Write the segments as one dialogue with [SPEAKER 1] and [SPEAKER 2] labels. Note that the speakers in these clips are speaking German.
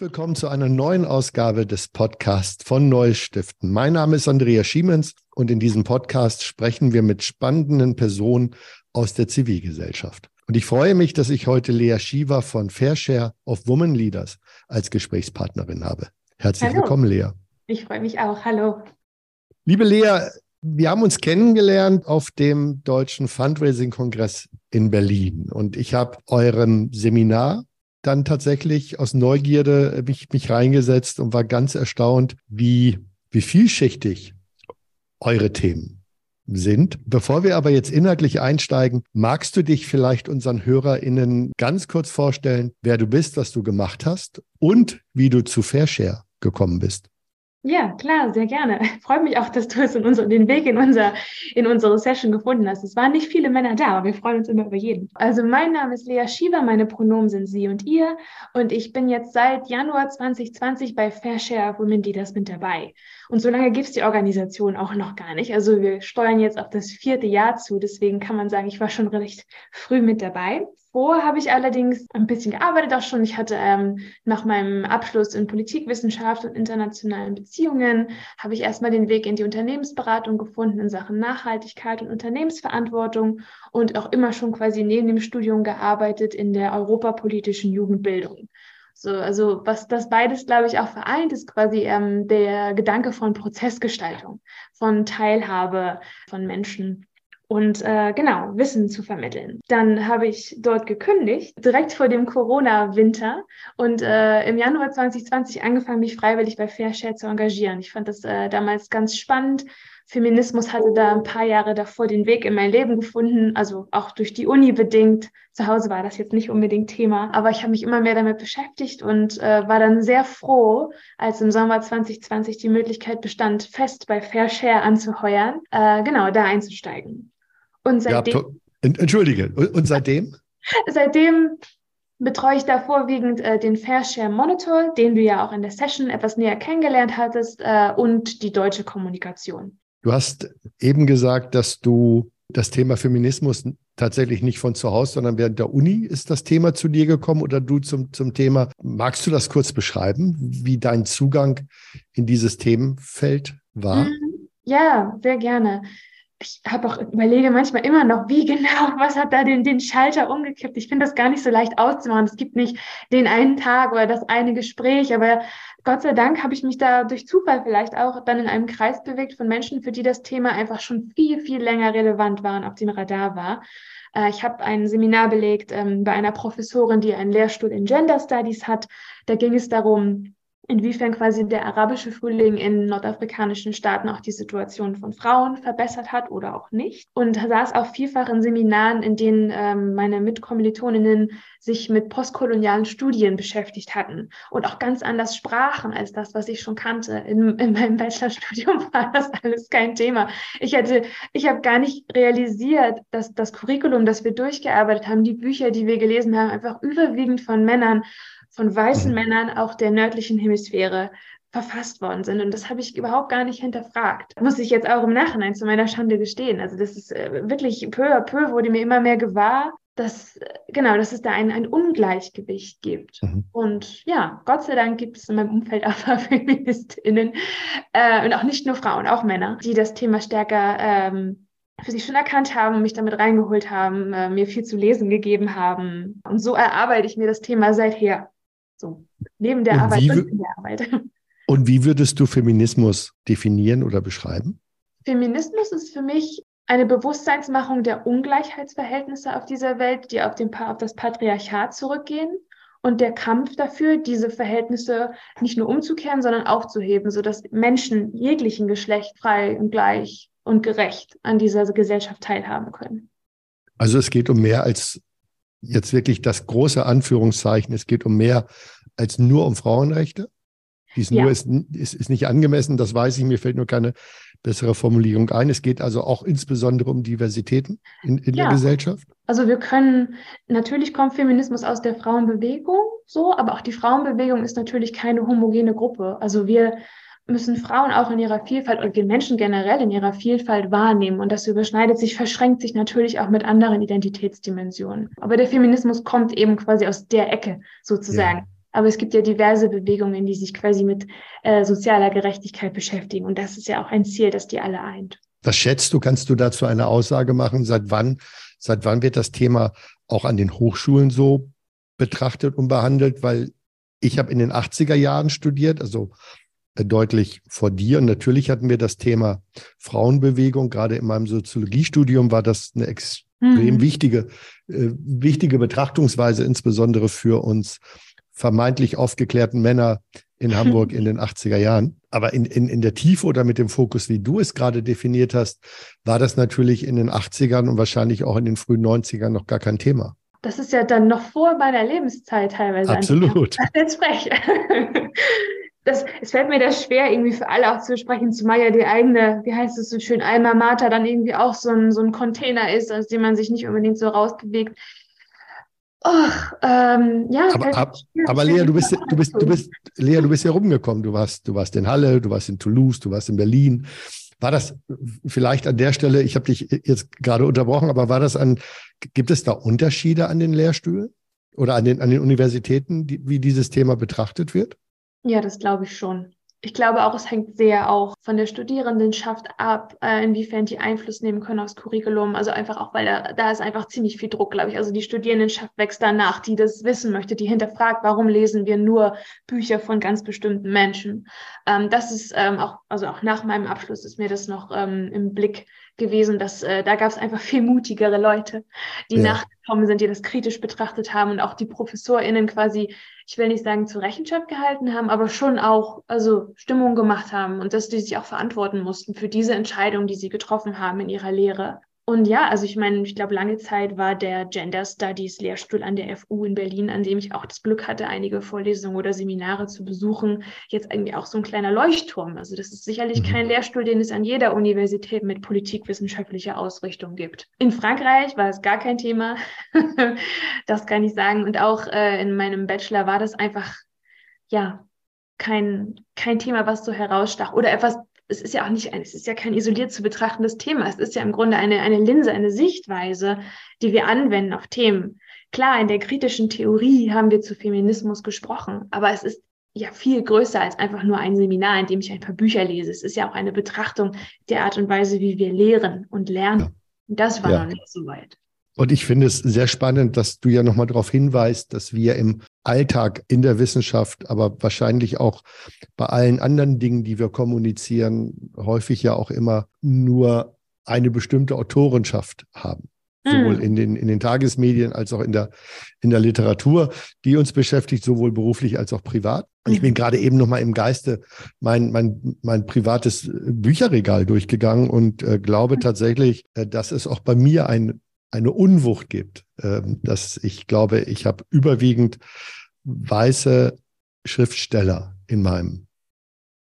[SPEAKER 1] Herzlich willkommen zu einer neuen Ausgabe des Podcasts von Neues Stiften. Mein Name ist Andrea Schiemens und in diesem Podcast sprechen wir mit spannenden Personen aus der Zivilgesellschaft. Und ich freue mich, dass ich heute Lea Shiva von Fairshare of Women Leaders als Gesprächspartnerin habe. Herzlich Hallo. willkommen, Lea.
[SPEAKER 2] Ich freue mich auch. Hallo.
[SPEAKER 1] Liebe Lea, wir haben uns kennengelernt auf dem Deutschen Fundraising-Kongress in Berlin und ich habe eurem Seminar dann tatsächlich aus Neugierde äh, mich, mich reingesetzt und war ganz erstaunt, wie, wie vielschichtig eure Themen sind. Bevor wir aber jetzt inhaltlich einsteigen, magst du dich vielleicht unseren HörerInnen ganz kurz vorstellen, wer du bist, was du gemacht hast und wie du zu Fairshare gekommen bist?
[SPEAKER 2] Ja, klar, sehr gerne. Freut mich auch, dass du es in unser, den Weg in, unser, in unsere Session gefunden hast. Es waren nicht viele Männer da, aber wir freuen uns immer über jeden. Also mein Name ist Lea Schieber, meine Pronomen sind sie und ihr und ich bin jetzt seit Januar 2020 bei Fairshare Women Leaders mit dabei. Und so lange gibt es die Organisation auch noch gar nicht. Also wir steuern jetzt auf das vierte Jahr zu, deswegen kann man sagen, ich war schon recht früh mit dabei. Vor habe ich allerdings ein bisschen gearbeitet auch schon. Ich hatte ähm, nach meinem Abschluss in Politikwissenschaft und internationalen Beziehungen, habe ich erstmal den Weg in die Unternehmensberatung gefunden in Sachen Nachhaltigkeit und Unternehmensverantwortung und auch immer schon quasi neben dem Studium gearbeitet in der europapolitischen Jugendbildung. So, also was das beides, glaube ich, auch vereint, ist quasi ähm, der Gedanke von Prozessgestaltung, von Teilhabe von Menschen und äh, genau, Wissen zu vermitteln. Dann habe ich dort gekündigt, direkt vor dem Corona-Winter und äh, im Januar 2020 angefangen, mich freiwillig bei Fairshare zu engagieren. Ich fand das äh, damals ganz spannend. Feminismus hatte da ein paar Jahre davor den Weg in mein Leben gefunden, also auch durch die Uni bedingt. Zu Hause war das jetzt nicht unbedingt Thema, aber ich habe mich immer mehr damit beschäftigt und äh, war dann sehr froh, als im Sommer 2020 die Möglichkeit bestand, fest bei Fairshare anzuheuern, äh, genau da einzusteigen.
[SPEAKER 1] Und seitdem. Ja, Entschuldige, und seitdem?
[SPEAKER 2] seitdem betreue ich da vorwiegend äh, den Fairshare Monitor, den du ja auch in der Session etwas näher kennengelernt hattest, äh, und die deutsche Kommunikation.
[SPEAKER 1] Du hast eben gesagt, dass du das Thema Feminismus tatsächlich nicht von zu Hause, sondern während der Uni ist das Thema zu dir gekommen oder du zum, zum Thema. Magst du das kurz beschreiben, wie dein Zugang in dieses Themenfeld war? Mhm.
[SPEAKER 2] Ja, sehr gerne ich habe auch überlege manchmal immer noch, wie genau, was hat da den, den Schalter umgekippt. Ich finde das gar nicht so leicht auszumachen. Es gibt nicht den einen Tag oder das eine Gespräch, aber Gott sei Dank habe ich mich da durch Zufall vielleicht auch dann in einem Kreis bewegt von Menschen, für die das Thema einfach schon viel, viel länger relevant war und auf dem Radar war. Äh, ich habe ein Seminar belegt ähm, bei einer Professorin, die einen Lehrstuhl in Gender Studies hat. Da ging es darum, inwiefern quasi der arabische Frühling in nordafrikanischen Staaten auch die Situation von Frauen verbessert hat oder auch nicht. Und saß auch vielfach in Seminaren, in denen ähm, meine Mitkommilitoninnen sich mit postkolonialen Studien beschäftigt hatten und auch ganz anders sprachen als das, was ich schon kannte. In, in meinem Bachelorstudium war das alles kein Thema. Ich hätte, ich habe gar nicht realisiert, dass das Curriculum, das wir durchgearbeitet haben, die Bücher, die wir gelesen haben, einfach überwiegend von Männern von weißen mhm. Männern auch der nördlichen Hemisphäre verfasst worden sind. Und das habe ich überhaupt gar nicht hinterfragt. Muss ich jetzt auch im Nachhinein zu meiner Schande gestehen. Also das ist äh, wirklich peu à peu wurde mir immer mehr gewahr, dass, äh, genau, dass es da ein, ein Ungleichgewicht gibt. Mhm. Und ja, Gott sei Dank gibt es in meinem Umfeld auch FeministInnen äh, und auch nicht nur Frauen, auch Männer, die das Thema stärker ähm, für sich schon erkannt haben, mich damit reingeholt haben, äh, mir viel zu lesen gegeben haben. Und so erarbeite ich mir das Thema seither. So, neben der und Arbeit und in der Arbeit.
[SPEAKER 1] Und wie würdest du Feminismus definieren oder beschreiben?
[SPEAKER 2] Feminismus ist für mich eine Bewusstseinsmachung der Ungleichheitsverhältnisse auf dieser Welt, die auf, den, auf das Patriarchat zurückgehen und der Kampf dafür, diese Verhältnisse nicht nur umzukehren, sondern aufzuheben, sodass Menschen jeglichen Geschlecht frei und gleich und gerecht an dieser Gesellschaft teilhaben können.
[SPEAKER 1] Also es geht um mehr als jetzt wirklich das große Anführungszeichen, es geht um mehr als nur um Frauenrechte. Dies ja. nur ist, ist, ist nicht angemessen, das weiß ich, mir fällt nur keine bessere Formulierung ein. Es geht also auch insbesondere um Diversitäten in, in ja. der Gesellschaft.
[SPEAKER 2] Also wir können, natürlich kommt Feminismus aus der Frauenbewegung so, aber auch die Frauenbewegung ist natürlich keine homogene Gruppe. Also wir müssen Frauen auch in ihrer Vielfalt und den Menschen generell in ihrer Vielfalt wahrnehmen. Und das überschneidet sich, verschränkt sich natürlich auch mit anderen Identitätsdimensionen. Aber der Feminismus kommt eben quasi aus der Ecke sozusagen. Ja. Aber es gibt ja diverse Bewegungen, die sich quasi mit äh, sozialer Gerechtigkeit beschäftigen. Und das ist ja auch ein Ziel, das die alle eint.
[SPEAKER 1] Was schätzt du, kannst du dazu eine Aussage machen? Seit wann, seit wann wird das Thema auch an den Hochschulen so betrachtet und behandelt? Weil ich habe in den 80er Jahren studiert, also äh, deutlich vor dir. Und natürlich hatten wir das Thema Frauenbewegung. Gerade in meinem Soziologiestudium war das eine extrem mhm. wichtige, äh, wichtige Betrachtungsweise, insbesondere für uns vermeintlich aufgeklärten Männer in Hamburg in den 80er Jahren. Aber in, in, in der Tiefe oder mit dem Fokus, wie du es gerade definiert hast, war das natürlich in den 80ern und wahrscheinlich auch in den frühen 90ern noch gar kein Thema.
[SPEAKER 2] Das ist ja dann noch vor meiner Lebenszeit teilweise.
[SPEAKER 1] Absolut.
[SPEAKER 2] Jetzt frech. Das, es fällt mir das schwer, irgendwie für alle auch zu sprechen, zumal ja die eigene, wie heißt es so schön, Alma Mater dann irgendwie auch so ein, so ein Container ist, aus dem man sich nicht unbedingt so rausbewegt.
[SPEAKER 1] Ach, ähm, ja. Aber, ab, aber Lea, du bist, du bist, du bist, Lea, du bist ja rumgekommen. Du warst, du warst in Halle, du warst in Toulouse, du warst in Berlin. War das vielleicht an der Stelle, ich habe dich jetzt gerade unterbrochen, aber war das an, gibt es da Unterschiede an den Lehrstühlen oder an den, an den Universitäten, die, wie dieses Thema betrachtet wird?
[SPEAKER 2] Ja, das glaube ich schon. Ich glaube auch, es hängt sehr auch von der Studierendenschaft ab, äh, inwiefern die Einfluss nehmen können aufs Curriculum. Also einfach auch, weil da, da ist einfach ziemlich viel Druck, glaube ich. Also die Studierendenschaft wächst danach, die das wissen möchte, die hinterfragt, warum lesen wir nur Bücher von ganz bestimmten Menschen. Ähm, das ist ähm, auch, also auch nach meinem Abschluss ist mir das noch ähm, im Blick gewesen, dass äh, da gab es einfach viel mutigere Leute, die ja. nachgekommen sind, die das kritisch betrachtet haben und auch die ProfessorInnen quasi ich will nicht sagen zur Rechenschaft gehalten haben, aber schon auch also Stimmung gemacht haben und dass die sich auch verantworten mussten für diese Entscheidung, die sie getroffen haben in ihrer Lehre. Und ja, also ich meine, ich glaube, lange Zeit war der Gender Studies Lehrstuhl an der FU in Berlin, an dem ich auch das Glück hatte, einige Vorlesungen oder Seminare zu besuchen, jetzt irgendwie auch so ein kleiner Leuchtturm. Also das ist sicherlich mhm. kein Lehrstuhl, den es an jeder Universität mit politikwissenschaftlicher Ausrichtung gibt. In Frankreich war es gar kein Thema, das kann ich sagen. Und auch äh, in meinem Bachelor war das einfach, ja, kein, kein Thema, was so herausstach oder etwas es ist ja auch nicht, es ist ja kein isoliert zu betrachtendes Thema. Es ist ja im Grunde eine, eine Linse, eine Sichtweise, die wir anwenden auf Themen. Klar, in der kritischen Theorie haben wir zu Feminismus gesprochen, aber es ist ja viel größer als einfach nur ein Seminar, in dem ich ein paar Bücher lese. Es ist ja auch eine Betrachtung der Art und Weise, wie wir lehren und lernen. Ja. Das war ja. noch nicht so weit.
[SPEAKER 1] Und ich finde es sehr spannend, dass du ja nochmal darauf hinweist, dass wir im Alltag in der Wissenschaft, aber wahrscheinlich auch bei allen anderen Dingen, die wir kommunizieren, häufig ja auch immer nur eine bestimmte Autorenschaft haben. Sowohl hm. in den, in den Tagesmedien als auch in der, in der Literatur, die uns beschäftigt, sowohl beruflich als auch privat. Und ich bin mhm. gerade eben nochmal im Geiste mein, mein, mein privates Bücherregal durchgegangen und äh, glaube tatsächlich, äh, dass es auch bei mir ein eine Unwucht gibt. Ähm, dass ich glaube, ich habe überwiegend weiße Schriftsteller in meinem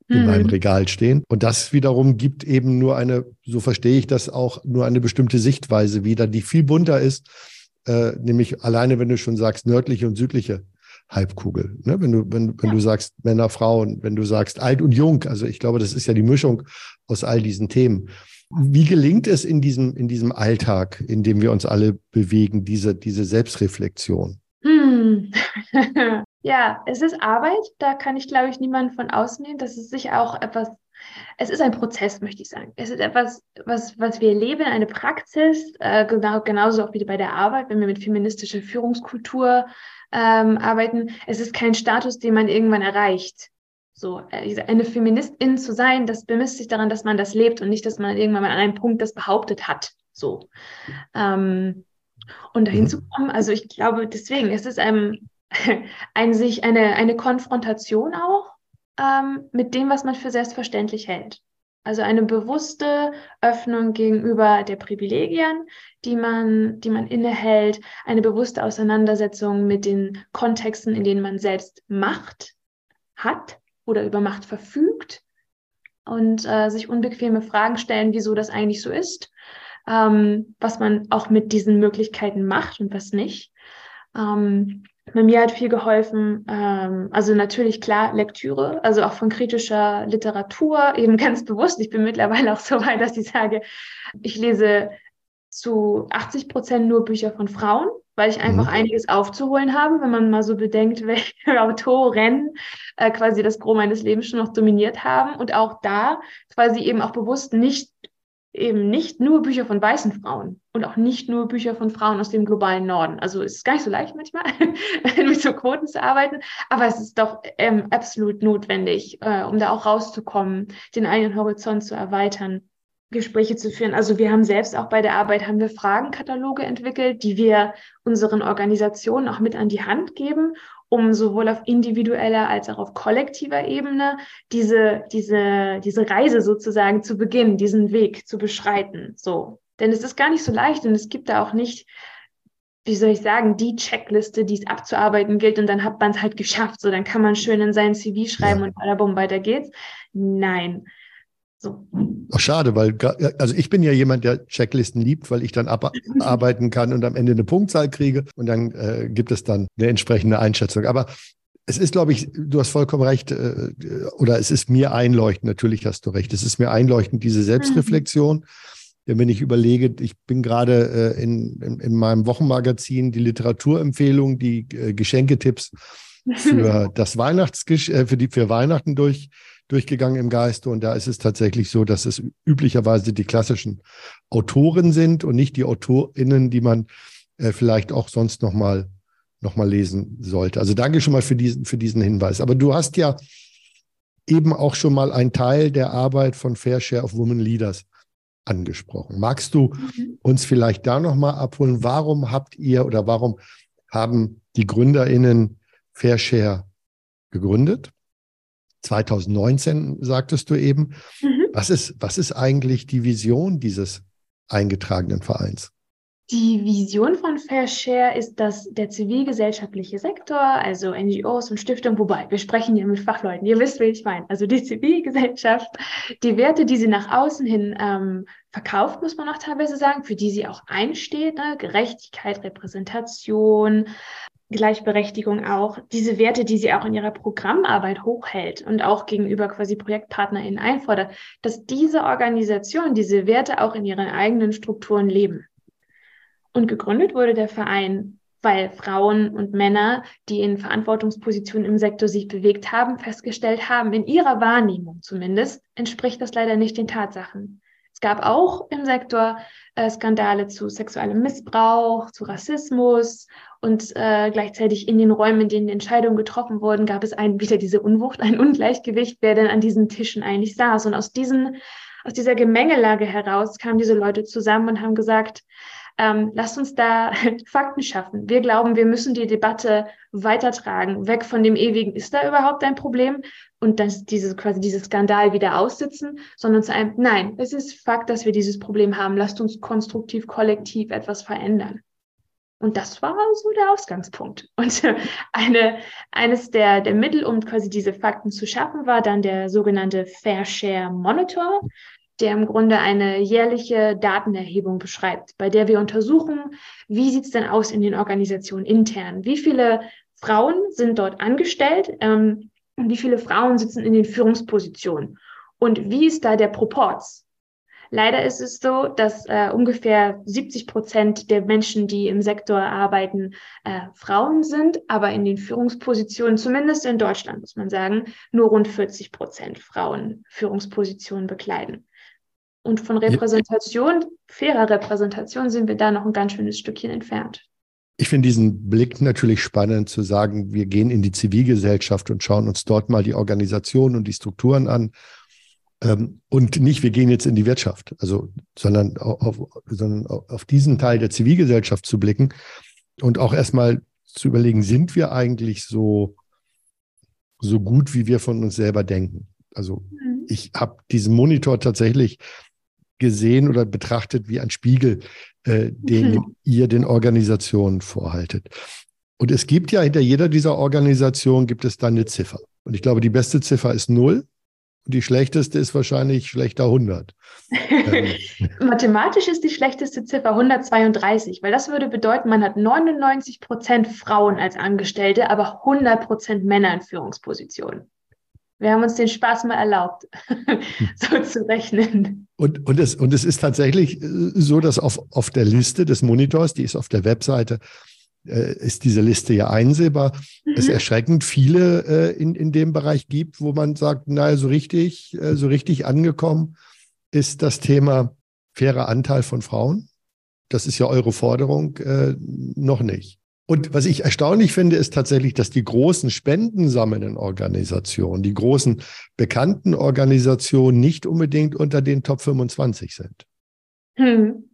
[SPEAKER 1] in mhm. meinem Regal stehen. Und das wiederum gibt eben nur eine, so verstehe ich das auch, nur eine bestimmte Sichtweise wieder, die viel bunter ist, äh, nämlich alleine, wenn du schon sagst, nördliche und südliche Halbkugel. Ne? Wenn du, wenn, wenn ja. du sagst Männer, Frauen, wenn du sagst alt und jung, also ich glaube, das ist ja die Mischung aus all diesen Themen. Wie gelingt es in diesem, in diesem Alltag, in dem wir uns alle bewegen, diese, diese Selbstreflexion? Hm.
[SPEAKER 2] ja, es ist Arbeit, da kann ich, glaube ich, niemanden von ausnehmen. Das ist sicher auch etwas, es ist ein Prozess, möchte ich sagen. Es ist etwas, was, was wir leben, eine Praxis, äh, genau, genauso auch wie bei der Arbeit, wenn wir mit feministischer Führungskultur ähm, arbeiten. Es ist kein Status, den man irgendwann erreicht. So, äh, eine Feministin zu sein, das bemisst sich daran, dass man das lebt und nicht, dass man irgendwann mal an einem Punkt das behauptet hat. So. Ähm, und dahin mhm. zu kommen, also ich glaube, deswegen, es ist einem, ein, sich eine, eine Konfrontation auch ähm, mit dem, was man für selbstverständlich hält. Also eine bewusste Öffnung gegenüber der Privilegien, die man, die man innehält, eine bewusste Auseinandersetzung mit den Kontexten, in denen man selbst Macht hat oder über Macht verfügt und äh, sich unbequeme Fragen stellen, wieso das eigentlich so ist, ähm, was man auch mit diesen Möglichkeiten macht und was nicht. Ähm, bei mir hat viel geholfen, ähm, also natürlich klar Lektüre, also auch von kritischer Literatur, eben ganz bewusst. Ich bin mittlerweile auch so weit, dass ich sage, ich lese zu 80 Prozent nur Bücher von Frauen weil ich einfach mhm. einiges aufzuholen habe, wenn man mal so bedenkt, welche Autoren äh, quasi das Gros meines Lebens schon noch dominiert haben und auch da quasi eben auch bewusst nicht eben nicht nur Bücher von weißen Frauen und auch nicht nur Bücher von Frauen aus dem globalen Norden. Also es ist gar nicht so leicht manchmal, mit so Quoten zu arbeiten, aber es ist doch ähm, absolut notwendig, äh, um da auch rauszukommen, den eigenen Horizont zu erweitern. Gespräche zu führen. Also wir haben selbst auch bei der Arbeit haben wir Fragenkataloge entwickelt, die wir unseren Organisationen auch mit an die Hand geben, um sowohl auf individueller als auch auf kollektiver Ebene diese, diese, diese Reise sozusagen zu beginnen, diesen Weg zu beschreiten. So. Denn es ist gar nicht so leicht und es gibt da auch nicht, wie soll ich sagen, die Checkliste, die es abzuarbeiten gilt und dann hat man es halt geschafft. So, dann kann man schön in sein CV schreiben und bada weiter geht's. Nein.
[SPEAKER 1] Ach, schade, weil also ich bin ja jemand, der Checklisten liebt, weil ich dann abarbeiten kann und am Ende eine Punktzahl kriege und dann äh, gibt es dann eine entsprechende Einschätzung. Aber es ist, glaube ich, du hast vollkommen recht, äh, oder es ist mir einleuchtend, natürlich hast du recht, es ist mir einleuchtend, diese Selbstreflexion. Mhm. Denn wenn ich überlege, ich bin gerade äh, in, in, in, meinem Wochenmagazin die Literaturempfehlung, die äh, Geschenketipps für das Weihnachtsgesch für die für Weihnachten durch durchgegangen im Geiste. Und da ist es tatsächlich so, dass es üblicherweise die klassischen Autoren sind und nicht die AutorInnen, die man äh, vielleicht auch sonst noch mal, noch mal lesen sollte. Also danke schon mal für diesen, für diesen Hinweis. Aber du hast ja eben auch schon mal einen Teil der Arbeit von Fair Share of Women Leaders angesprochen. Magst du mhm. uns vielleicht da noch mal abholen? Warum habt ihr oder warum haben die GründerInnen Fair Share gegründet? 2019, sagtest du eben. Mhm. Was, ist, was ist eigentlich die Vision dieses eingetragenen Vereins?
[SPEAKER 2] Die Vision von Fair Share ist, dass der zivilgesellschaftliche Sektor, also NGOs und Stiftungen, wobei wir sprechen hier mit Fachleuten, ihr wisst, wie ich meine, also die Zivilgesellschaft, die Werte, die sie nach außen hin ähm, verkauft, muss man auch teilweise sagen, für die sie auch einsteht, ne? Gerechtigkeit, Repräsentation, Gleichberechtigung auch, diese Werte, die sie auch in ihrer Programmarbeit hochhält und auch gegenüber quasi ProjektpartnerInnen einfordert, dass diese Organisation diese Werte auch in ihren eigenen Strukturen leben. Und gegründet wurde der Verein, weil Frauen und Männer, die in Verantwortungspositionen im Sektor sich bewegt haben, festgestellt haben, in ihrer Wahrnehmung zumindest, entspricht das leider nicht den Tatsachen. Es gab auch im Sektor äh, Skandale zu sexuellem Missbrauch, zu Rassismus und äh, gleichzeitig in den Räumen, in denen Entscheidungen getroffen wurden, gab es ein, wieder diese Unwucht, ein Ungleichgewicht, wer denn an diesen Tischen eigentlich saß. Und aus, diesen, aus dieser Gemengelage heraus kamen diese Leute zusammen und haben gesagt, ähm, lasst uns da Fakten schaffen. Wir glauben, wir müssen die Debatte weitertragen, weg von dem ewigen, ist da überhaupt ein Problem? Und dann diese, quasi dieses Skandal wieder aussitzen, sondern zu einem, nein, es ist Fakt, dass wir dieses Problem haben. Lasst uns konstruktiv, kollektiv etwas verändern. Und das war so der Ausgangspunkt. Und eine, eines der, der Mittel, um quasi diese Fakten zu schaffen, war dann der sogenannte Fair Share Monitor, der im Grunde eine jährliche Datenerhebung beschreibt, bei der wir untersuchen, wie sieht es denn aus in den Organisationen intern? Wie viele Frauen sind dort angestellt? Ähm, wie viele Frauen sitzen in den Führungspositionen? Und wie ist da der Proporz? Leider ist es so, dass äh, ungefähr 70 Prozent der Menschen, die im Sektor arbeiten, äh, Frauen sind, aber in den Führungspositionen, zumindest in Deutschland, muss man sagen, nur rund 40 Prozent Frauen Führungspositionen bekleiden. Und von Repräsentation, fairer Repräsentation, sind wir da noch ein ganz schönes Stückchen entfernt.
[SPEAKER 1] Ich finde diesen Blick natürlich spannend zu sagen, wir gehen in die Zivilgesellschaft und schauen uns dort mal die Organisation und die Strukturen an ähm, und nicht, wir gehen jetzt in die Wirtschaft, also, sondern auf, sondern auf diesen Teil der Zivilgesellschaft zu blicken und auch erstmal zu überlegen, sind wir eigentlich so, so gut, wie wir von uns selber denken? Also mhm. ich habe diesen Monitor tatsächlich gesehen oder betrachtet wie ein Spiegel, äh, den mhm. ihr den Organisationen vorhaltet. Und es gibt ja hinter jeder dieser Organisationen gibt es dann eine Ziffer. Und ich glaube, die beste Ziffer ist null. Und die schlechteste ist wahrscheinlich schlechter 100.
[SPEAKER 2] Ähm. Mathematisch ist die schlechteste Ziffer 132, weil das würde bedeuten, man hat 99 Prozent Frauen als Angestellte, aber 100 Prozent Männer in Führungspositionen. Wir haben uns den Spaß mal erlaubt, so zu rechnen.
[SPEAKER 1] Und, und, es, und es ist tatsächlich äh, so, dass auf, auf der Liste des Monitors, die ist auf der Webseite äh, ist diese Liste ja einsehbar, mhm. es erschreckend viele äh, in, in dem Bereich gibt, wo man sagt, naja, so richtig, äh, so richtig angekommen ist das Thema fairer Anteil von Frauen. Das ist ja eure Forderung äh, noch nicht. Und was ich erstaunlich finde, ist tatsächlich, dass die großen spendensammelnden Organisationen, die großen bekannten Organisationen nicht unbedingt unter den Top 25 sind.
[SPEAKER 2] Hm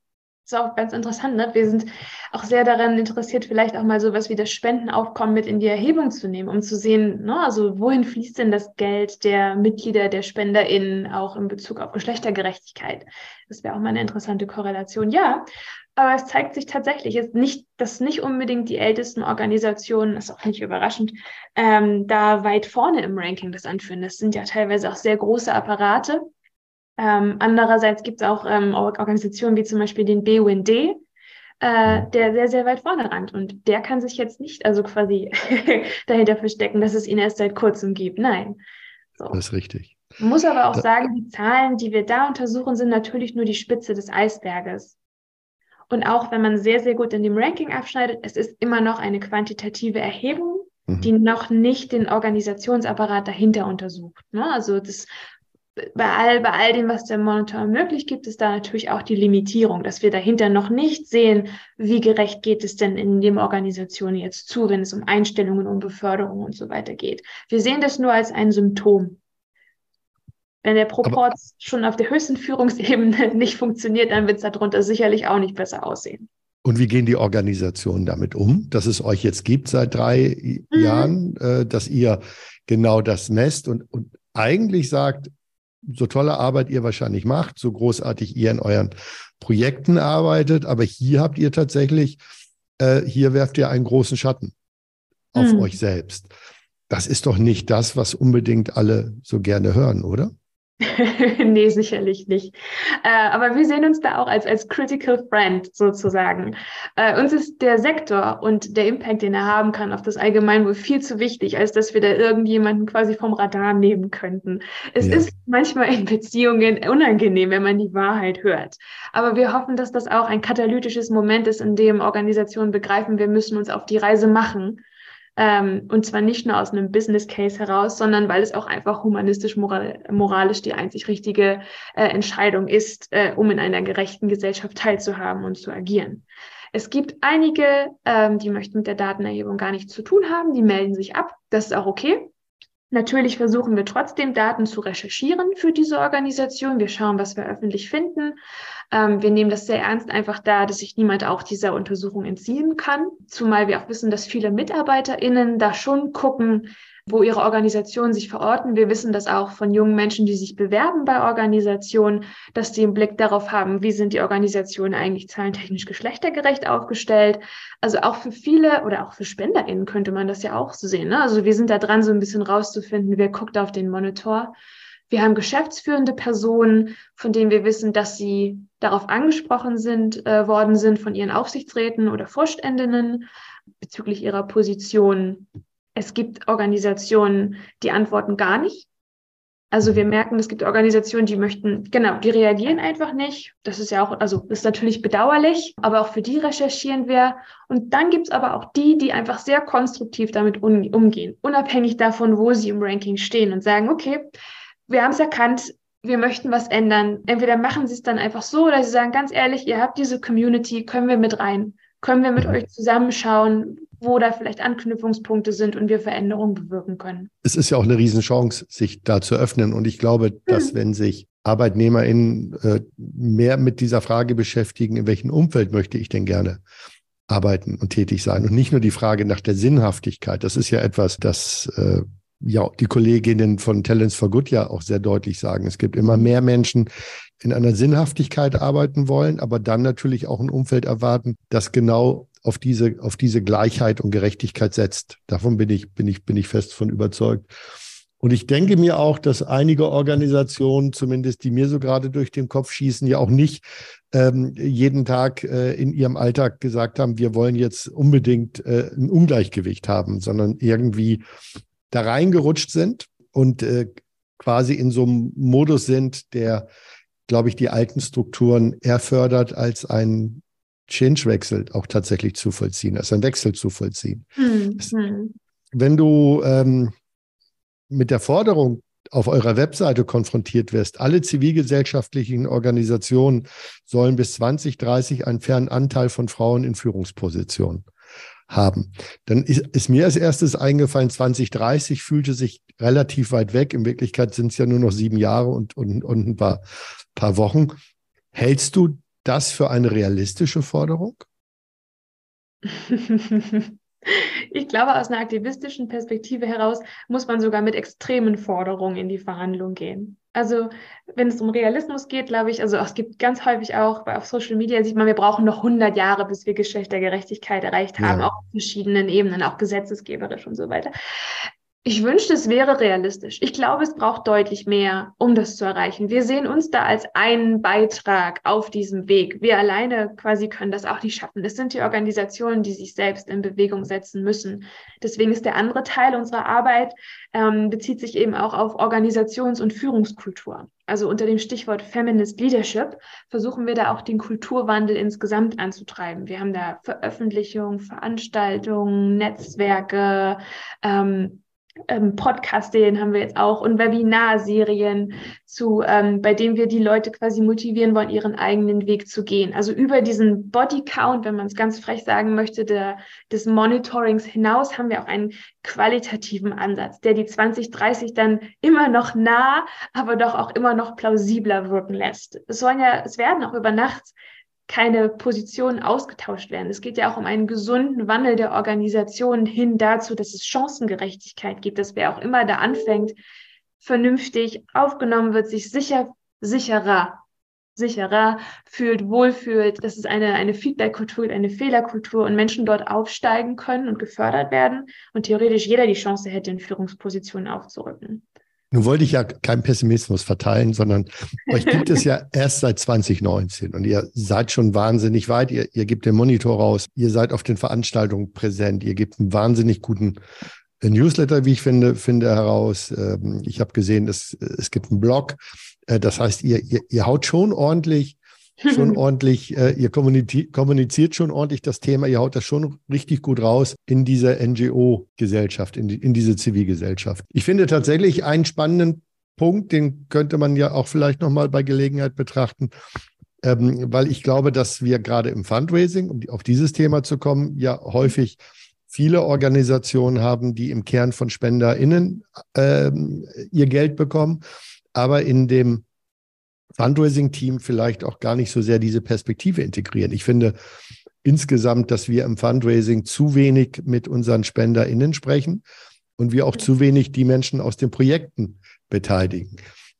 [SPEAKER 2] ist auch ganz interessant. Ne? Wir sind auch sehr daran interessiert, vielleicht auch mal sowas wie das Spendenaufkommen mit in die Erhebung zu nehmen, um zu sehen, ne? also wohin fließt denn das Geld der Mitglieder, der SpenderInnen auch in Bezug auf Geschlechtergerechtigkeit? Das wäre auch mal eine interessante Korrelation. Ja, aber es zeigt sich tatsächlich, ist nicht, dass nicht unbedingt die ältesten Organisationen, das ist auch nicht überraschend, ähm, da weit vorne im Ranking das anführen. Das sind ja teilweise auch sehr große Apparate ähm, andererseits gibt es auch ähm, Organisationen wie zum Beispiel den BUND, äh, der sehr, sehr weit vorne rankt. Und der kann sich jetzt nicht also quasi dahinter verstecken, dass es ihn erst seit kurzem gibt. Nein.
[SPEAKER 1] So. Das ist richtig.
[SPEAKER 2] Man muss aber auch sagen, die Zahlen, die wir da untersuchen, sind natürlich nur die Spitze des Eisberges. Und auch wenn man sehr, sehr gut in dem Ranking abschneidet, es ist immer noch eine quantitative Erhebung, mhm. die noch nicht den Organisationsapparat dahinter untersucht. Ne? Also das bei all, bei all dem, was der Monitor möglich gibt, ist da natürlich auch die Limitierung, dass wir dahinter noch nicht sehen, wie gerecht geht es denn in dem Organisation jetzt zu, wenn es um Einstellungen, um Beförderung und so weiter geht. Wir sehen das nur als ein Symptom. Wenn der Proport schon auf der höchsten Führungsebene nicht funktioniert, dann wird es darunter sicherlich auch nicht besser aussehen.
[SPEAKER 1] Und wie gehen die Organisationen damit um, dass es euch jetzt gibt seit drei mhm. Jahren, äh, dass ihr genau das messt und, und eigentlich sagt, so tolle Arbeit ihr wahrscheinlich macht, so großartig ihr in euren Projekten arbeitet, aber hier habt ihr tatsächlich, äh, hier werft ihr einen großen Schatten auf mhm. euch selbst. Das ist doch nicht das, was unbedingt alle so gerne hören, oder?
[SPEAKER 2] nee, sicherlich nicht. Äh, aber wir sehen uns da auch als, als Critical Friend sozusagen. Äh, uns ist der Sektor und der Impact, den er haben kann auf das Allgemeinwohl viel zu wichtig, als dass wir da irgendjemanden quasi vom Radar nehmen könnten. Es ja. ist manchmal in Beziehungen unangenehm, wenn man die Wahrheit hört. Aber wir hoffen, dass das auch ein katalytisches Moment ist, in dem Organisationen begreifen, wir müssen uns auf die Reise machen ähm, und zwar nicht nur aus einem Business Case heraus, sondern weil es auch einfach humanistisch, moral, moralisch die einzig richtige äh, Entscheidung ist, äh, um in einer gerechten Gesellschaft teilzuhaben und zu agieren. Es gibt einige, ähm, die möchten mit der Datenerhebung gar nichts zu tun haben, die melden sich ab. Das ist auch okay. Natürlich versuchen wir trotzdem Daten zu recherchieren für diese Organisation. Wir schauen, was wir öffentlich finden. Ähm, wir nehmen das sehr ernst, einfach da, dass sich niemand auch dieser Untersuchung entziehen kann. Zumal wir auch wissen, dass viele MitarbeiterInnen da schon gucken, wo ihre Organisationen sich verorten. Wir wissen das auch von jungen Menschen, die sich bewerben bei Organisationen, dass die einen Blick darauf haben, wie sind die Organisationen eigentlich zahlentechnisch geschlechtergerecht aufgestellt. Also auch für viele oder auch für SpenderInnen könnte man das ja auch so sehen. Ne? Also wir sind da dran, so ein bisschen rauszufinden, wer guckt auf den Monitor. Wir haben geschäftsführende Personen, von denen wir wissen, dass sie darauf angesprochen sind, äh, worden sind von ihren Aufsichtsräten oder Vorständinnen bezüglich ihrer Position es gibt Organisationen, die antworten gar nicht. Also wir merken, es gibt Organisationen, die möchten, genau, die reagieren einfach nicht. Das ist ja auch, also ist natürlich bedauerlich, aber auch für die recherchieren wir. Und dann gibt es aber auch die, die einfach sehr konstruktiv damit umgehen, unabhängig davon, wo sie im Ranking stehen und sagen, okay, wir haben es erkannt, wir möchten was ändern. Entweder machen sie es dann einfach so oder sie sagen ganz ehrlich, ihr habt diese Community, können wir mit rein, können wir mit euch zusammenschauen, wo da vielleicht Anknüpfungspunkte sind und wir Veränderungen bewirken können.
[SPEAKER 1] Es ist ja auch eine Riesenchance, sich da zu öffnen. Und ich glaube, dass mhm. wenn sich ArbeitnehmerInnen äh, mehr mit dieser Frage beschäftigen, in welchem Umfeld möchte ich denn gerne arbeiten und tätig sein und nicht nur die Frage nach der Sinnhaftigkeit. Das ist ja etwas, das äh, ja die Kolleginnen von Talents for Good ja auch sehr deutlich sagen. Es gibt immer mehr Menschen, in einer Sinnhaftigkeit arbeiten wollen, aber dann natürlich auch ein Umfeld erwarten, das genau auf diese, auf diese Gleichheit und Gerechtigkeit setzt. Davon bin ich, bin ich, bin ich fest von überzeugt. Und ich denke mir auch, dass einige Organisationen, zumindest die mir so gerade durch den Kopf schießen, ja auch nicht ähm, jeden Tag äh, in ihrem Alltag gesagt haben, wir wollen jetzt unbedingt äh, ein Ungleichgewicht haben, sondern irgendwie da reingerutscht sind und äh, quasi in so einem Modus sind, der, glaube ich, die alten Strukturen eher fördert als einen Changewechsel auch tatsächlich zu vollziehen, also einen Wechsel zu vollziehen. Mhm. Wenn du ähm, mit der Forderung auf eurer Webseite konfrontiert wirst, alle zivilgesellschaftlichen Organisationen sollen bis 2030 einen fairen Anteil von Frauen in Führungspositionen haben. Dann ist, ist, mir als erstes eingefallen, 2030 fühlte sich relativ weit weg. In Wirklichkeit sind es ja nur noch sieben Jahre und, und, und ein paar, paar Wochen. Hältst du das für eine realistische Forderung?
[SPEAKER 2] Ich glaube, aus einer aktivistischen Perspektive heraus muss man sogar mit extremen Forderungen in die Verhandlung gehen. Also wenn es um Realismus geht, glaube ich, also es gibt ganz häufig auch auf Social Media sieht man, wir brauchen noch 100 Jahre, bis wir Geschlechtergerechtigkeit erreicht haben, ja. auf verschiedenen Ebenen, auch gesetzesgeberisch und so weiter. Ich wünschte, es wäre realistisch. Ich glaube, es braucht deutlich mehr, um das zu erreichen. Wir sehen uns da als einen Beitrag auf diesem Weg. Wir alleine quasi können das auch nicht schaffen. Das sind die Organisationen, die sich selbst in Bewegung setzen müssen. Deswegen ist der andere Teil unserer Arbeit, ähm, bezieht sich eben auch auf Organisations- und Führungskultur. Also unter dem Stichwort Feminist Leadership versuchen wir da auch den Kulturwandel insgesamt anzutreiben. Wir haben da Veröffentlichungen, Veranstaltungen, Netzwerke, ähm, Podcast-Serien haben wir jetzt auch und Webinarserien zu, ähm, bei denen wir die Leute quasi motivieren wollen, ihren eigenen Weg zu gehen. Also über diesen Body Count, wenn man es ganz frech sagen möchte, der, des Monitorings hinaus haben wir auch einen qualitativen Ansatz, der die 2030 dann immer noch nah, aber doch auch immer noch plausibler wirken lässt. Es sollen ja, es werden auch über Nacht keine Positionen ausgetauscht werden. Es geht ja auch um einen gesunden Wandel der Organisation hin dazu, dass es Chancengerechtigkeit gibt, dass wer auch immer da anfängt, vernünftig aufgenommen wird, sich sicher, sicherer, sicherer fühlt, wohlfühlt, dass es eine, eine Feedback-Kultur, eine Fehlerkultur und Menschen dort aufsteigen können und gefördert werden und theoretisch jeder die Chance hätte, in Führungspositionen aufzurücken.
[SPEAKER 1] Nun wollte ich ja keinen Pessimismus verteilen, sondern euch gibt es ja erst seit 2019 und ihr seid schon wahnsinnig weit. Ihr, ihr gebt den Monitor raus, ihr seid auf den Veranstaltungen präsent, ihr gebt einen wahnsinnig guten äh, Newsletter, wie ich finde, finde heraus. Ähm, ich habe gesehen, es, es gibt einen Blog. Äh, das heißt, ihr, ihr, ihr haut schon ordentlich schon ordentlich, äh, ihr kommuniziert schon ordentlich das Thema, ihr haut das schon richtig gut raus in dieser NGO-Gesellschaft, in, die, in diese Zivilgesellschaft. Ich finde tatsächlich einen spannenden Punkt, den könnte man ja auch vielleicht nochmal bei Gelegenheit betrachten, ähm, weil ich glaube, dass wir gerade im Fundraising, um auf dieses Thema zu kommen, ja häufig viele Organisationen haben, die im Kern von SpenderInnen ähm, ihr Geld bekommen, aber in dem Fundraising-Team vielleicht auch gar nicht so sehr diese Perspektive integrieren. Ich finde insgesamt, dass wir im Fundraising zu wenig mit unseren SpenderInnen sprechen und wir auch zu wenig die Menschen aus den Projekten beteiligen.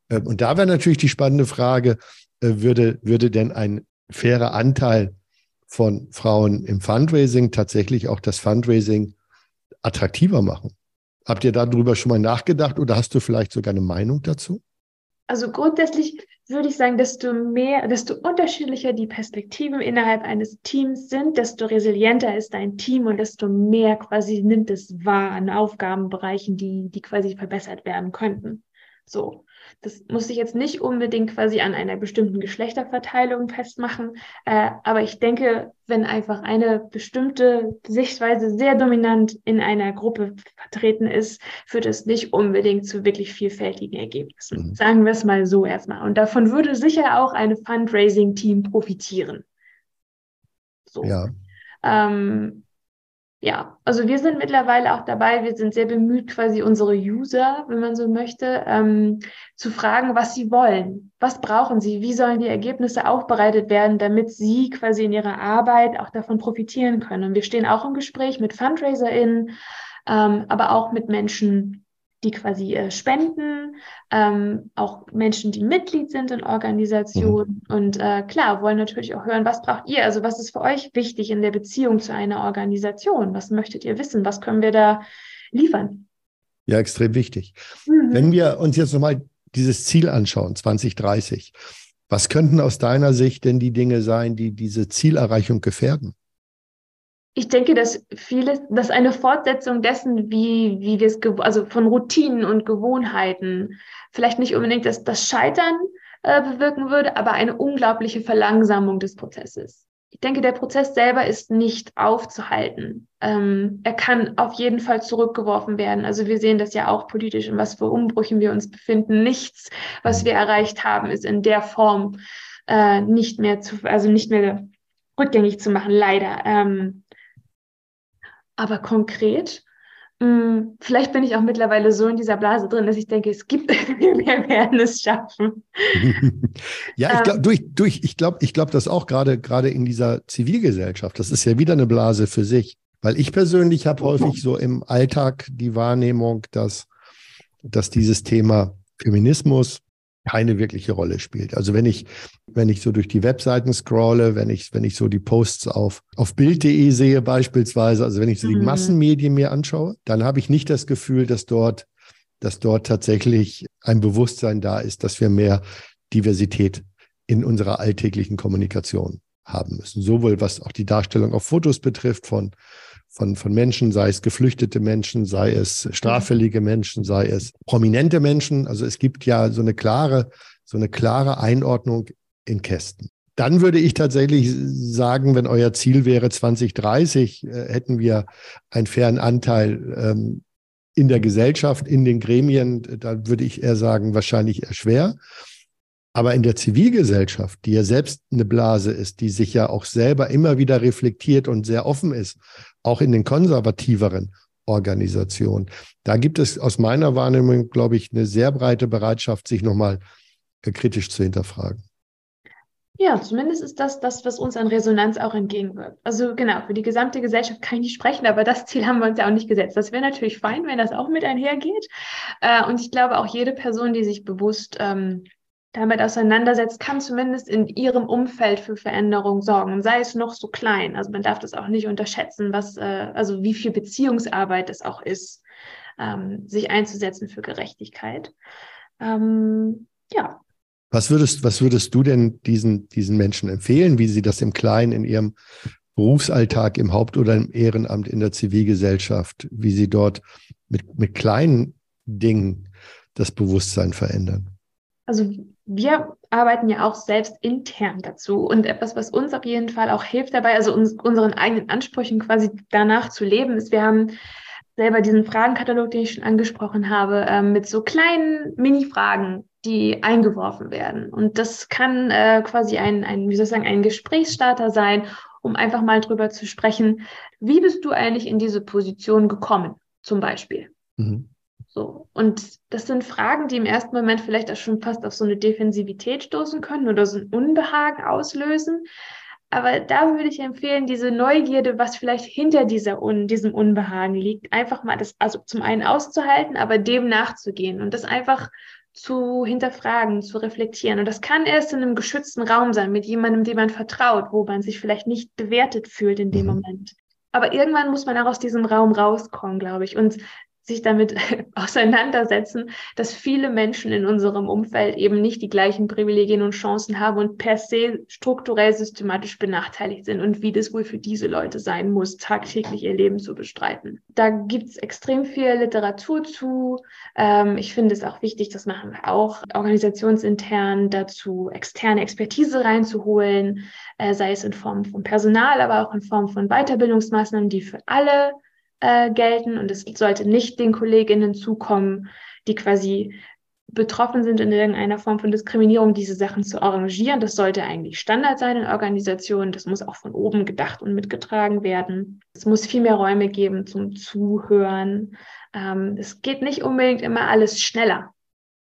[SPEAKER 1] Ähm, und da wäre natürlich die spannende Frage, äh, würde, würde denn ein fairer Anteil von Frauen im Fundraising tatsächlich auch das Fundraising attraktiver machen? Habt ihr darüber schon mal nachgedacht oder hast du vielleicht sogar eine Meinung dazu?
[SPEAKER 2] Also grundsätzlich würde ich sagen, desto mehr, desto unterschiedlicher die Perspektiven innerhalb eines Teams sind, desto resilienter ist dein Team und desto mehr quasi nimmt es wahr an Aufgabenbereichen, die, die quasi verbessert werden könnten. So. Das muss sich jetzt nicht unbedingt quasi an einer bestimmten Geschlechterverteilung festmachen, äh, aber ich denke, wenn einfach eine bestimmte Sichtweise sehr dominant in einer Gruppe vertreten ist, führt es nicht unbedingt zu wirklich vielfältigen Ergebnissen. Mhm. Sagen wir es mal so erstmal. Und davon würde sicher auch ein Fundraising-Team profitieren. So. Ja. Ähm, ja, also wir sind mittlerweile auch dabei, wir sind sehr bemüht, quasi unsere User, wenn man so möchte, ähm, zu fragen, was sie wollen. Was brauchen sie? Wie sollen die Ergebnisse aufbereitet werden, damit sie quasi in ihrer Arbeit auch davon profitieren können? Und wir stehen auch im Gespräch mit FundraiserInnen, ähm, aber auch mit Menschen, die quasi äh, spenden, ähm, auch Menschen, die Mitglied sind in Organisationen mhm. und äh, klar, wollen natürlich auch hören, was braucht ihr? Also was ist für euch wichtig in der Beziehung zu einer Organisation? Was möchtet ihr wissen? Was können wir da liefern?
[SPEAKER 1] Ja, extrem wichtig. Mhm. Wenn wir uns jetzt nochmal dieses Ziel anschauen, 2030, was könnten aus deiner Sicht denn die Dinge sein, die diese Zielerreichung gefährden?
[SPEAKER 2] Ich denke, dass vieles, dass eine Fortsetzung dessen, wie, wie wir es, also von Routinen und Gewohnheiten, vielleicht nicht unbedingt das, das Scheitern äh, bewirken würde, aber eine unglaubliche Verlangsamung des Prozesses. ich denke, der Prozess selber ist nicht aufzuhalten. Ähm, er kann auf jeden Fall zurückgeworfen werden. Also wir sehen das ja auch politisch, in was für Umbrüchen wir uns befinden. Nichts, was wir erreicht haben, ist in der Form äh, nicht mehr zu, also nicht mehr rückgängig zu machen, leider. Ähm, aber konkret hm, vielleicht bin ich auch mittlerweile so in dieser Blase drin, dass ich denke, es gibt, wir werden es schaffen.
[SPEAKER 1] ja, ich glaube, ähm. durch, durch, ich glaube, ich glaube das auch gerade, gerade in dieser Zivilgesellschaft. Das ist ja wieder eine Blase für sich. Weil ich persönlich habe häufig so im Alltag die Wahrnehmung, dass, dass dieses Thema Feminismus keine wirkliche Rolle spielt. Also wenn ich, wenn ich so durch die Webseiten scrolle, wenn ich, wenn ich so die Posts auf, auf Bild.de sehe beispielsweise, also wenn ich so die mhm. Massenmedien mir anschaue, dann habe ich nicht das Gefühl, dass dort, dass dort tatsächlich ein Bewusstsein da ist, dass wir mehr Diversität in unserer alltäglichen Kommunikation haben müssen. Sowohl was auch die Darstellung auf Fotos betrifft von von, von Menschen, sei es geflüchtete Menschen, sei es straffällige Menschen, sei es prominente Menschen. Also es gibt ja so eine klare, so eine klare Einordnung in Kästen. Dann würde ich tatsächlich sagen, wenn euer Ziel wäre 2030, äh, hätten wir einen fairen Anteil ähm, in der Gesellschaft, in den Gremien. Da würde ich eher sagen, wahrscheinlich eher schwer. Aber in der Zivilgesellschaft, die ja selbst eine Blase ist, die sich ja auch selber immer wieder reflektiert und sehr offen ist, auch in den konservativeren Organisationen, da gibt es aus meiner Wahrnehmung, glaube ich, eine sehr breite Bereitschaft, sich nochmal äh, kritisch zu hinterfragen.
[SPEAKER 2] Ja, zumindest ist das das, was uns an Resonanz auch entgegenwirkt. Also genau, für die gesamte Gesellschaft kann ich nicht sprechen, aber das Ziel haben wir uns ja auch nicht gesetzt. Das wäre natürlich fein, wenn das auch mit einhergeht. Äh, und ich glaube, auch jede Person, die sich bewusst ähm, damit auseinandersetzt, kann zumindest in ihrem Umfeld für Veränderung sorgen, sei es noch so klein. Also man darf das auch nicht unterschätzen, was, äh, also wie viel Beziehungsarbeit es auch ist, ähm, sich einzusetzen für Gerechtigkeit. Ähm, ja.
[SPEAKER 1] Was würdest, was würdest du denn diesen, diesen Menschen empfehlen, wie sie das im Kleinen in ihrem Berufsalltag, im Haupt- oder im Ehrenamt, in der Zivilgesellschaft, wie sie dort mit, mit kleinen Dingen das Bewusstsein verändern?
[SPEAKER 2] Also wir arbeiten ja auch selbst intern dazu und etwas, was uns auf jeden Fall auch hilft dabei, also uns, unseren eigenen Ansprüchen quasi danach zu leben, ist, wir haben selber diesen Fragenkatalog, den ich schon angesprochen habe, äh, mit so kleinen Mini-Fragen, die eingeworfen werden. Und das kann äh, quasi ein, ein, wie soll ich sagen, ein Gesprächsstarter sein, um einfach mal drüber zu sprechen, wie bist du eigentlich in diese Position gekommen, zum Beispiel. Mhm. So. Und das sind Fragen, die im ersten Moment vielleicht auch schon fast auf so eine Defensivität stoßen können oder so ein Unbehagen auslösen. Aber da würde ich empfehlen, diese Neugierde, was vielleicht hinter dieser Un diesem Unbehagen liegt, einfach mal das, also zum einen auszuhalten, aber dem nachzugehen und das einfach zu hinterfragen, zu reflektieren. Und das kann erst in einem geschützten Raum sein, mit jemandem, dem man vertraut, wo man sich vielleicht nicht bewertet fühlt in dem mhm. Moment. Aber irgendwann muss man auch aus diesem Raum rauskommen, glaube ich. Und sich damit auseinandersetzen, dass viele Menschen in unserem Umfeld eben nicht die gleichen Privilegien und Chancen haben und per se strukturell systematisch benachteiligt sind und wie das wohl für diese Leute sein muss, tagtäglich ihr Leben zu bestreiten. Da gibt es extrem viel Literatur zu. Ähm, ich finde es auch wichtig, das machen wir auch, organisationsintern dazu externe Expertise reinzuholen, äh, sei es in Form von Personal, aber auch in Form von Weiterbildungsmaßnahmen, die für alle äh, gelten und es sollte nicht den Kolleginnen zukommen, die quasi betroffen sind in irgendeiner Form von Diskriminierung, diese Sachen zu arrangieren. Das sollte eigentlich Standard sein in Organisationen. Das muss auch von oben gedacht und mitgetragen werden. Es muss viel mehr Räume geben zum Zuhören. Ähm, es geht nicht unbedingt immer alles schneller.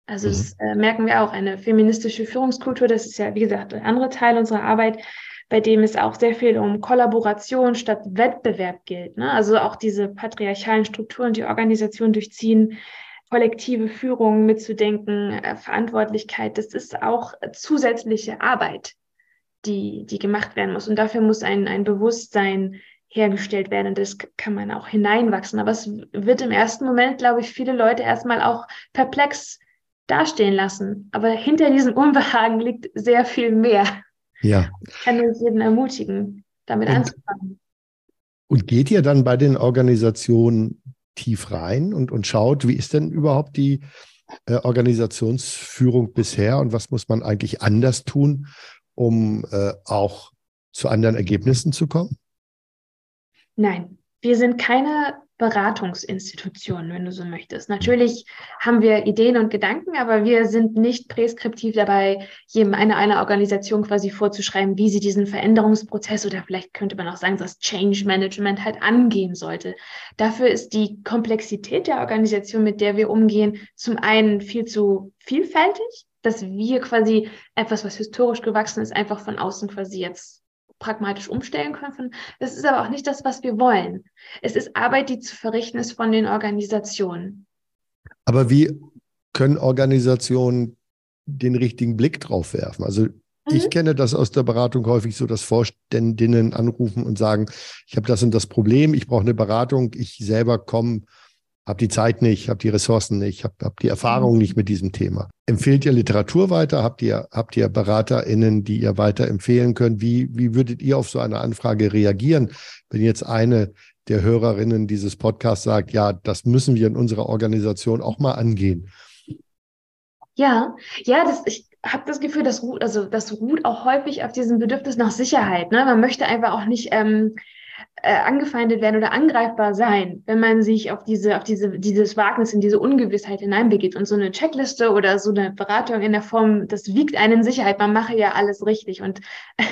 [SPEAKER 2] Also mhm. das äh, merken wir auch. Eine feministische Führungskultur, das ist ja, wie gesagt, ein anderer Teil unserer Arbeit, bei dem es auch sehr viel um Kollaboration statt Wettbewerb gilt. Ne? Also auch diese patriarchalen Strukturen, die Organisation durchziehen, kollektive Führung mitzudenken, äh, Verantwortlichkeit, das ist auch zusätzliche Arbeit, die, die gemacht werden muss. Und dafür muss ein, ein Bewusstsein hergestellt werden. Und das kann man auch hineinwachsen. Aber es wird im ersten Moment, glaube ich, viele Leute erstmal auch perplex dastehen lassen. Aber hinter diesem Unbehagen liegt sehr viel mehr.
[SPEAKER 1] Ja.
[SPEAKER 2] Ich kann nur jeden ermutigen, damit und, anzufangen.
[SPEAKER 1] Und geht ihr dann bei den Organisationen tief rein und, und schaut, wie ist denn überhaupt die äh, Organisationsführung bisher und was muss man eigentlich anders tun, um äh, auch zu anderen Ergebnissen zu kommen?
[SPEAKER 2] Nein, wir sind keine Beratungsinstitution, wenn du so möchtest. Natürlich haben wir Ideen und Gedanken, aber wir sind nicht präskriptiv dabei, jedem eine, eine Organisation quasi vorzuschreiben, wie sie diesen Veränderungsprozess oder vielleicht könnte man auch sagen, das Change Management halt angehen sollte. Dafür ist die Komplexität der Organisation, mit der wir umgehen, zum einen viel zu vielfältig, dass wir quasi etwas, was historisch gewachsen ist, einfach von außen quasi jetzt pragmatisch umstellen können. Das ist aber auch nicht das, was wir wollen. Es ist Arbeit, die zu verrichten ist von den Organisationen.
[SPEAKER 1] Aber wie können Organisationen den richtigen Blick drauf werfen? Also mhm. ich kenne das aus der Beratung häufig so, dass Vorständinnen anrufen und sagen, ich habe das und das Problem, ich brauche eine Beratung, ich selber komme habe die Zeit nicht, habe die Ressourcen nicht, habe hab die Erfahrung mhm. nicht mit diesem Thema. Empfehlt ihr Literatur weiter? Habt ihr, habt ihr BeraterInnen, die ihr weiter empfehlen könnt? Wie, wie würdet ihr auf so eine Anfrage reagieren, wenn jetzt eine der Hörerinnen dieses Podcasts sagt, ja, das müssen wir in unserer Organisation auch mal angehen?
[SPEAKER 2] Ja, ja, das, ich habe das Gefühl, das ruht, also das ruht auch häufig auf diesem Bedürfnis nach Sicherheit. Ne? Man möchte einfach auch nicht ähm, äh, angefeindet werden oder angreifbar sein, wenn man sich auf diese, auf diese, dieses Wagnis in diese Ungewissheit hineinbegibt. Und so eine Checkliste oder so eine Beratung in der Form, das wiegt einen in Sicherheit, man mache ja alles richtig. Und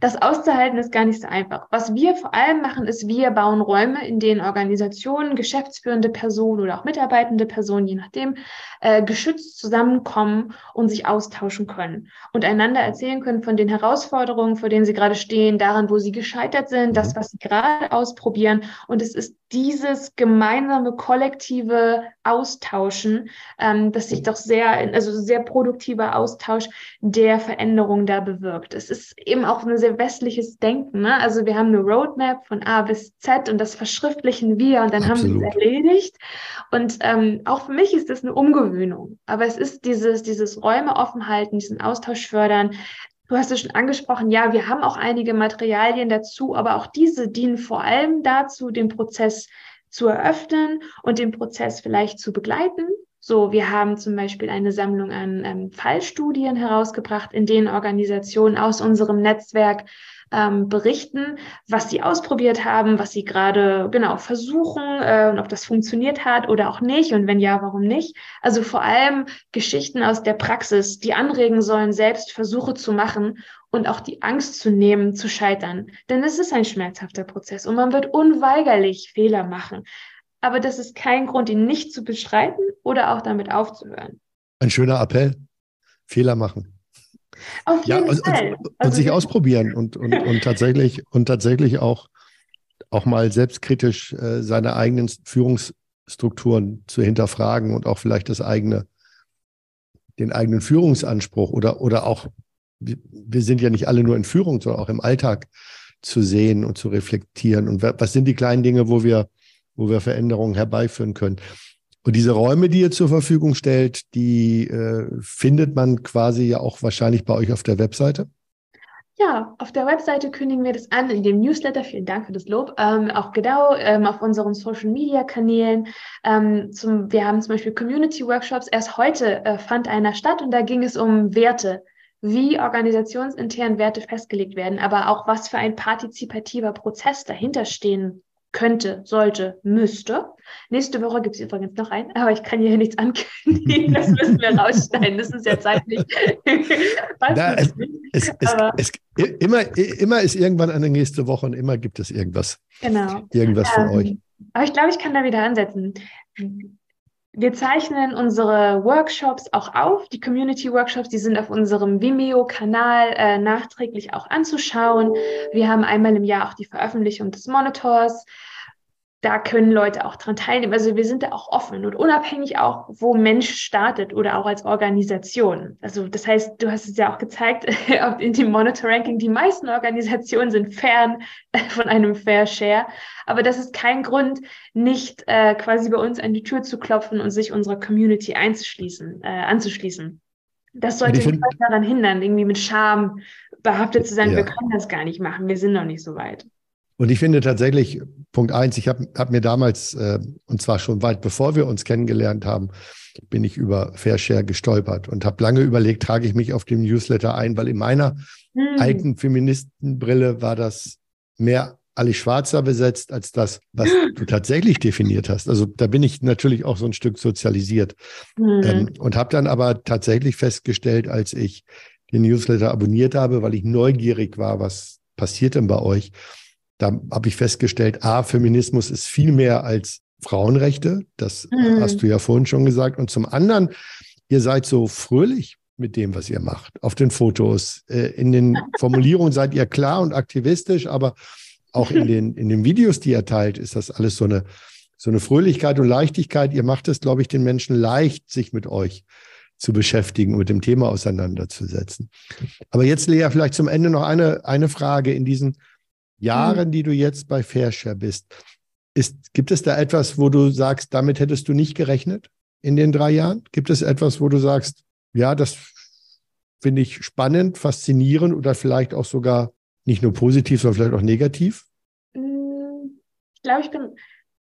[SPEAKER 2] das auszuhalten ist gar nicht so einfach. Was wir vor allem machen, ist, wir bauen Räume, in denen Organisationen, geschäftsführende Personen oder auch mitarbeitende Personen, je nachdem, äh, geschützt zusammenkommen und sich austauschen können und einander erzählen können von den Herausforderungen, vor denen sie gerade stehen, daran, wo sie gescheitert sind, das, mhm. was sie gerade ausprobieren. Und es ist dieses gemeinsame, kollektive Austauschen, ähm, das sich doch sehr, also sehr produktiver Austausch der Veränderung da bewirkt. Es ist eben auch ein sehr westliches Denken. Ne? Also wir haben eine Roadmap von A bis Z und das verschriftlichen wir und dann Absolut. haben wir es erledigt. Und ähm, auch für mich ist das eine Umgewöhnung. Aber es ist dieses, dieses Räume offen halten, diesen Austausch fördern, Du hast es schon angesprochen, ja, wir haben auch einige Materialien dazu, aber auch diese dienen vor allem dazu, den Prozess zu eröffnen und den Prozess vielleicht zu begleiten. So, wir haben zum Beispiel eine Sammlung an ähm, Fallstudien herausgebracht, in denen Organisationen aus unserem Netzwerk ähm, berichten, was sie ausprobiert haben, was sie gerade genau versuchen äh, und ob das funktioniert hat oder auch nicht und wenn ja, warum nicht. Also vor allem Geschichten aus der Praxis, die anregen sollen, selbst Versuche zu machen und auch die Angst zu nehmen, zu scheitern. Denn es ist ein schmerzhafter Prozess und man wird unweigerlich Fehler machen. Aber das ist kein Grund, ihn nicht zu bestreiten oder auch damit aufzuhören.
[SPEAKER 1] Ein schöner Appell. Fehler machen.
[SPEAKER 2] Auf ja, Fall.
[SPEAKER 1] Und, und, also, sich ausprobieren und, und, und tatsächlich und tatsächlich auch, auch mal selbstkritisch äh, seine eigenen Führungsstrukturen zu hinterfragen und auch vielleicht das eigene, den eigenen Führungsanspruch oder, oder auch, wir sind ja nicht alle nur in Führung, sondern auch im Alltag zu sehen und zu reflektieren. Und was sind die kleinen Dinge, wo wir, wo wir Veränderungen herbeiführen können? Und diese Räume, die ihr zur Verfügung stellt, die äh, findet man quasi ja auch wahrscheinlich bei euch auf der Webseite.
[SPEAKER 2] Ja, auf der Webseite kündigen wir das an, in dem Newsletter, vielen Dank für das Lob, ähm, auch genau ähm, auf unseren Social-Media-Kanälen. Ähm, wir haben zum Beispiel Community-Workshops. Erst heute äh, fand einer statt und da ging es um Werte, wie organisationsintern Werte festgelegt werden, aber auch was für ein partizipativer Prozess dahinter stehen könnte, sollte, müsste. Nächste Woche gibt es übrigens noch einen, aber ich kann hier nichts ankündigen. Das müssen wir rausschneiden. Das ist ja zeitlich.
[SPEAKER 1] Na, es, es, es, immer, immer ist irgendwann eine nächste Woche und immer gibt es irgendwas.
[SPEAKER 2] Genau.
[SPEAKER 1] Irgendwas von ähm, euch.
[SPEAKER 2] Aber ich glaube, ich kann da wieder ansetzen. Wir zeichnen unsere Workshops auch auf. Die Community-Workshops, die sind auf unserem Vimeo-Kanal äh, nachträglich auch anzuschauen. Wir haben einmal im Jahr auch die Veröffentlichung des Monitors da können Leute auch dran teilnehmen. Also wir sind da auch offen und unabhängig auch, wo Mensch startet oder auch als Organisation. Also das heißt, du hast es ja auch gezeigt in dem Monitor-Ranking, die meisten Organisationen sind fern von einem Fair Share. Aber das ist kein Grund, nicht äh, quasi bei uns an die Tür zu klopfen und sich unserer Community einzuschließen, äh, anzuschließen. Das sollte nicht daran hindern, irgendwie mit Scham behaftet zu sein, ja. wir können das gar nicht machen, wir sind noch nicht so weit.
[SPEAKER 1] Und ich finde tatsächlich, Punkt eins, ich habe hab mir damals, äh, und zwar schon weit bevor wir uns kennengelernt haben, bin ich über Fairshare gestolpert und habe lange überlegt, trage ich mich auf dem Newsletter ein, weil in meiner hm. alten Feministenbrille war das mehr Ali Schwarzer besetzt als das, was du tatsächlich definiert hast. Also da bin ich natürlich auch so ein Stück sozialisiert hm. ähm, und habe dann aber tatsächlich festgestellt, als ich den Newsletter abonniert habe, weil ich neugierig war, was passiert denn bei euch, da habe ich festgestellt, A, Feminismus ist viel mehr als Frauenrechte. Das mhm. hast du ja vorhin schon gesagt. Und zum anderen, ihr seid so fröhlich mit dem, was ihr macht. Auf den Fotos, äh, in den Formulierungen seid ihr klar und aktivistisch, aber auch in den, in den Videos, die ihr teilt, ist das alles so eine, so eine Fröhlichkeit und Leichtigkeit. Ihr macht es, glaube ich, den Menschen leicht, sich mit euch zu beschäftigen mit dem Thema auseinanderzusetzen. Aber jetzt, Lea, vielleicht zum Ende noch eine, eine Frage in diesen Jahren, mhm. die du jetzt bei Fairshare bist, ist, gibt es da etwas, wo du sagst, damit hättest du nicht gerechnet in den drei Jahren? Gibt es etwas, wo du sagst, ja, das finde ich spannend, faszinierend oder vielleicht auch sogar nicht nur positiv, sondern vielleicht auch negativ?
[SPEAKER 2] Mm, ich glaube, ich bin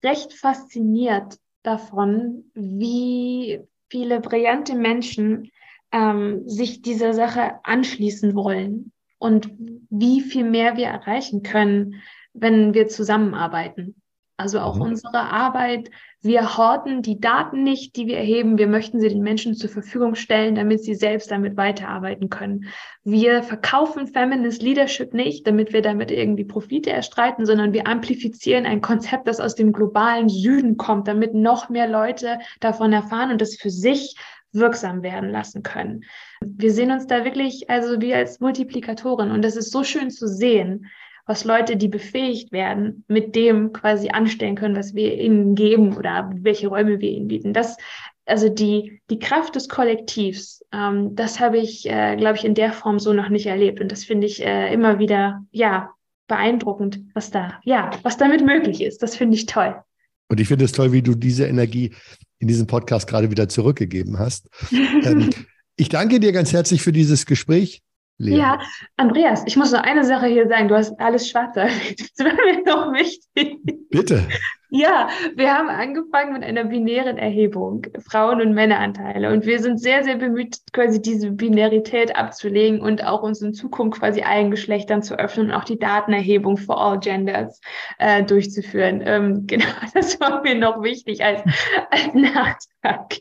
[SPEAKER 2] recht fasziniert davon, wie viele brillante Menschen ähm, sich dieser Sache anschließen wollen und wie viel mehr wir erreichen können, wenn wir zusammenarbeiten. Also auch mhm. unsere Arbeit. Wir horten die Daten nicht, die wir erheben. Wir möchten sie den Menschen zur Verfügung stellen, damit sie selbst damit weiterarbeiten können. Wir verkaufen Feminist Leadership nicht, damit wir damit irgendwie Profite erstreiten, sondern wir amplifizieren ein Konzept, das aus dem globalen Süden kommt, damit noch mehr Leute davon erfahren und das für sich wirksam werden lassen können. Wir sehen uns da wirklich also wie als Multiplikatoren und das ist so schön zu sehen, was Leute, die befähigt werden, mit dem quasi anstellen können, was wir ihnen geben oder welche Räume wir ihnen bieten. Das, also die, die Kraft des Kollektivs, ähm, das habe ich, äh, glaube ich, in der Form so noch nicht erlebt. Und das finde ich äh, immer wieder, ja, beeindruckend, was da, ja, was damit möglich ist. Das finde ich toll.
[SPEAKER 1] Und ich finde es toll, wie du diese Energie in diesem Podcast gerade wieder zurückgegeben hast. ähm, ich danke dir ganz herzlich für dieses Gespräch.
[SPEAKER 2] Lea. Ja, Andreas, ich muss noch eine Sache hier sagen. Du hast alles schwarz erwähnt. Das wäre mir noch wichtig.
[SPEAKER 1] Bitte.
[SPEAKER 2] Ja, wir haben angefangen mit einer binären Erhebung, Frauen- und Männeranteile. Und wir sind sehr, sehr bemüht, quasi diese Binarität abzulegen und auch uns in Zukunft quasi allen Geschlechtern zu öffnen und auch die Datenerhebung for all genders äh, durchzuführen. Ähm, genau, das war mir noch wichtig als, als Nachtrag.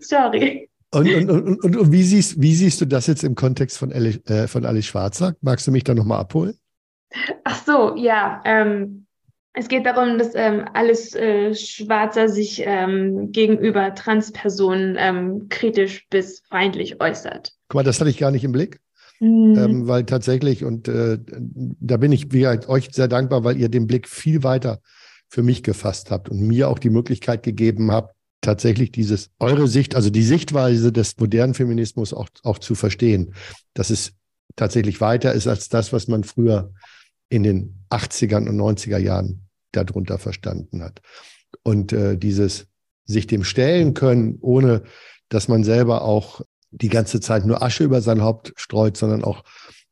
[SPEAKER 2] Sorry.
[SPEAKER 1] Und, und, und, und, und wie, siehst, wie siehst du das jetzt im Kontext von, Ali, äh, von Alice Schwarzer? Magst du mich da nochmal abholen?
[SPEAKER 2] Ach so, ja. Ähm, es geht darum, dass ähm, Alice äh, Schwarzer sich ähm, gegenüber Transpersonen ähm, kritisch bis feindlich äußert.
[SPEAKER 1] Guck mal, das hatte ich gar nicht im Blick. Mhm. Ähm, weil tatsächlich, und äh, da bin ich wie euch sehr dankbar, weil ihr den Blick viel weiter für mich gefasst habt und mir auch die Möglichkeit gegeben habt, tatsächlich dieses, eure Sicht, also die Sichtweise des modernen Feminismus auch, auch zu verstehen, dass es tatsächlich weiter ist als das, was man früher in den 80er und 90er Jahren darunter verstanden hat. Und äh, dieses sich dem stellen können, ohne dass man selber auch die ganze Zeit nur Asche über sein Haupt streut, sondern auch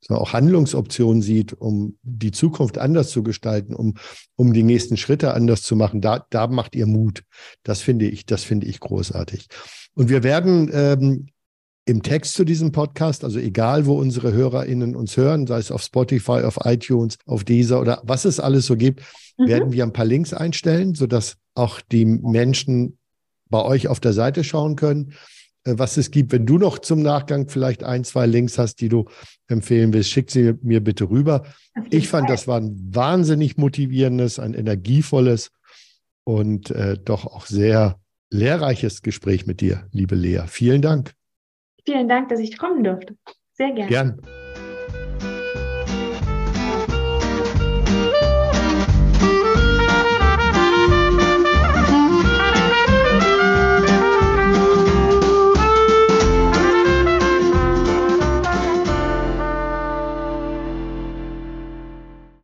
[SPEAKER 1] auch Handlungsoptionen sieht, um die Zukunft anders zu gestalten, um, um die nächsten Schritte anders zu machen, da, da macht ihr Mut. Das finde ich, das finde ich großartig. Und wir werden ähm, im Text zu diesem Podcast, also egal, wo unsere HörerInnen uns hören, sei es auf Spotify, auf iTunes, auf Deezer oder was es alles so gibt, mhm. werden wir ein paar Links einstellen, sodass auch die Menschen bei euch auf der Seite schauen können. Äh, was es gibt. Wenn du noch zum Nachgang vielleicht ein, zwei Links hast, die du empfehlen willst, schick sie mir bitte rüber. Ich fand, das war ein wahnsinnig motivierendes, ein energievolles und äh, doch auch sehr lehrreiches Gespräch mit dir, liebe Lea. Vielen Dank.
[SPEAKER 2] Vielen Dank, dass ich kommen durfte. Sehr gerne. Gern.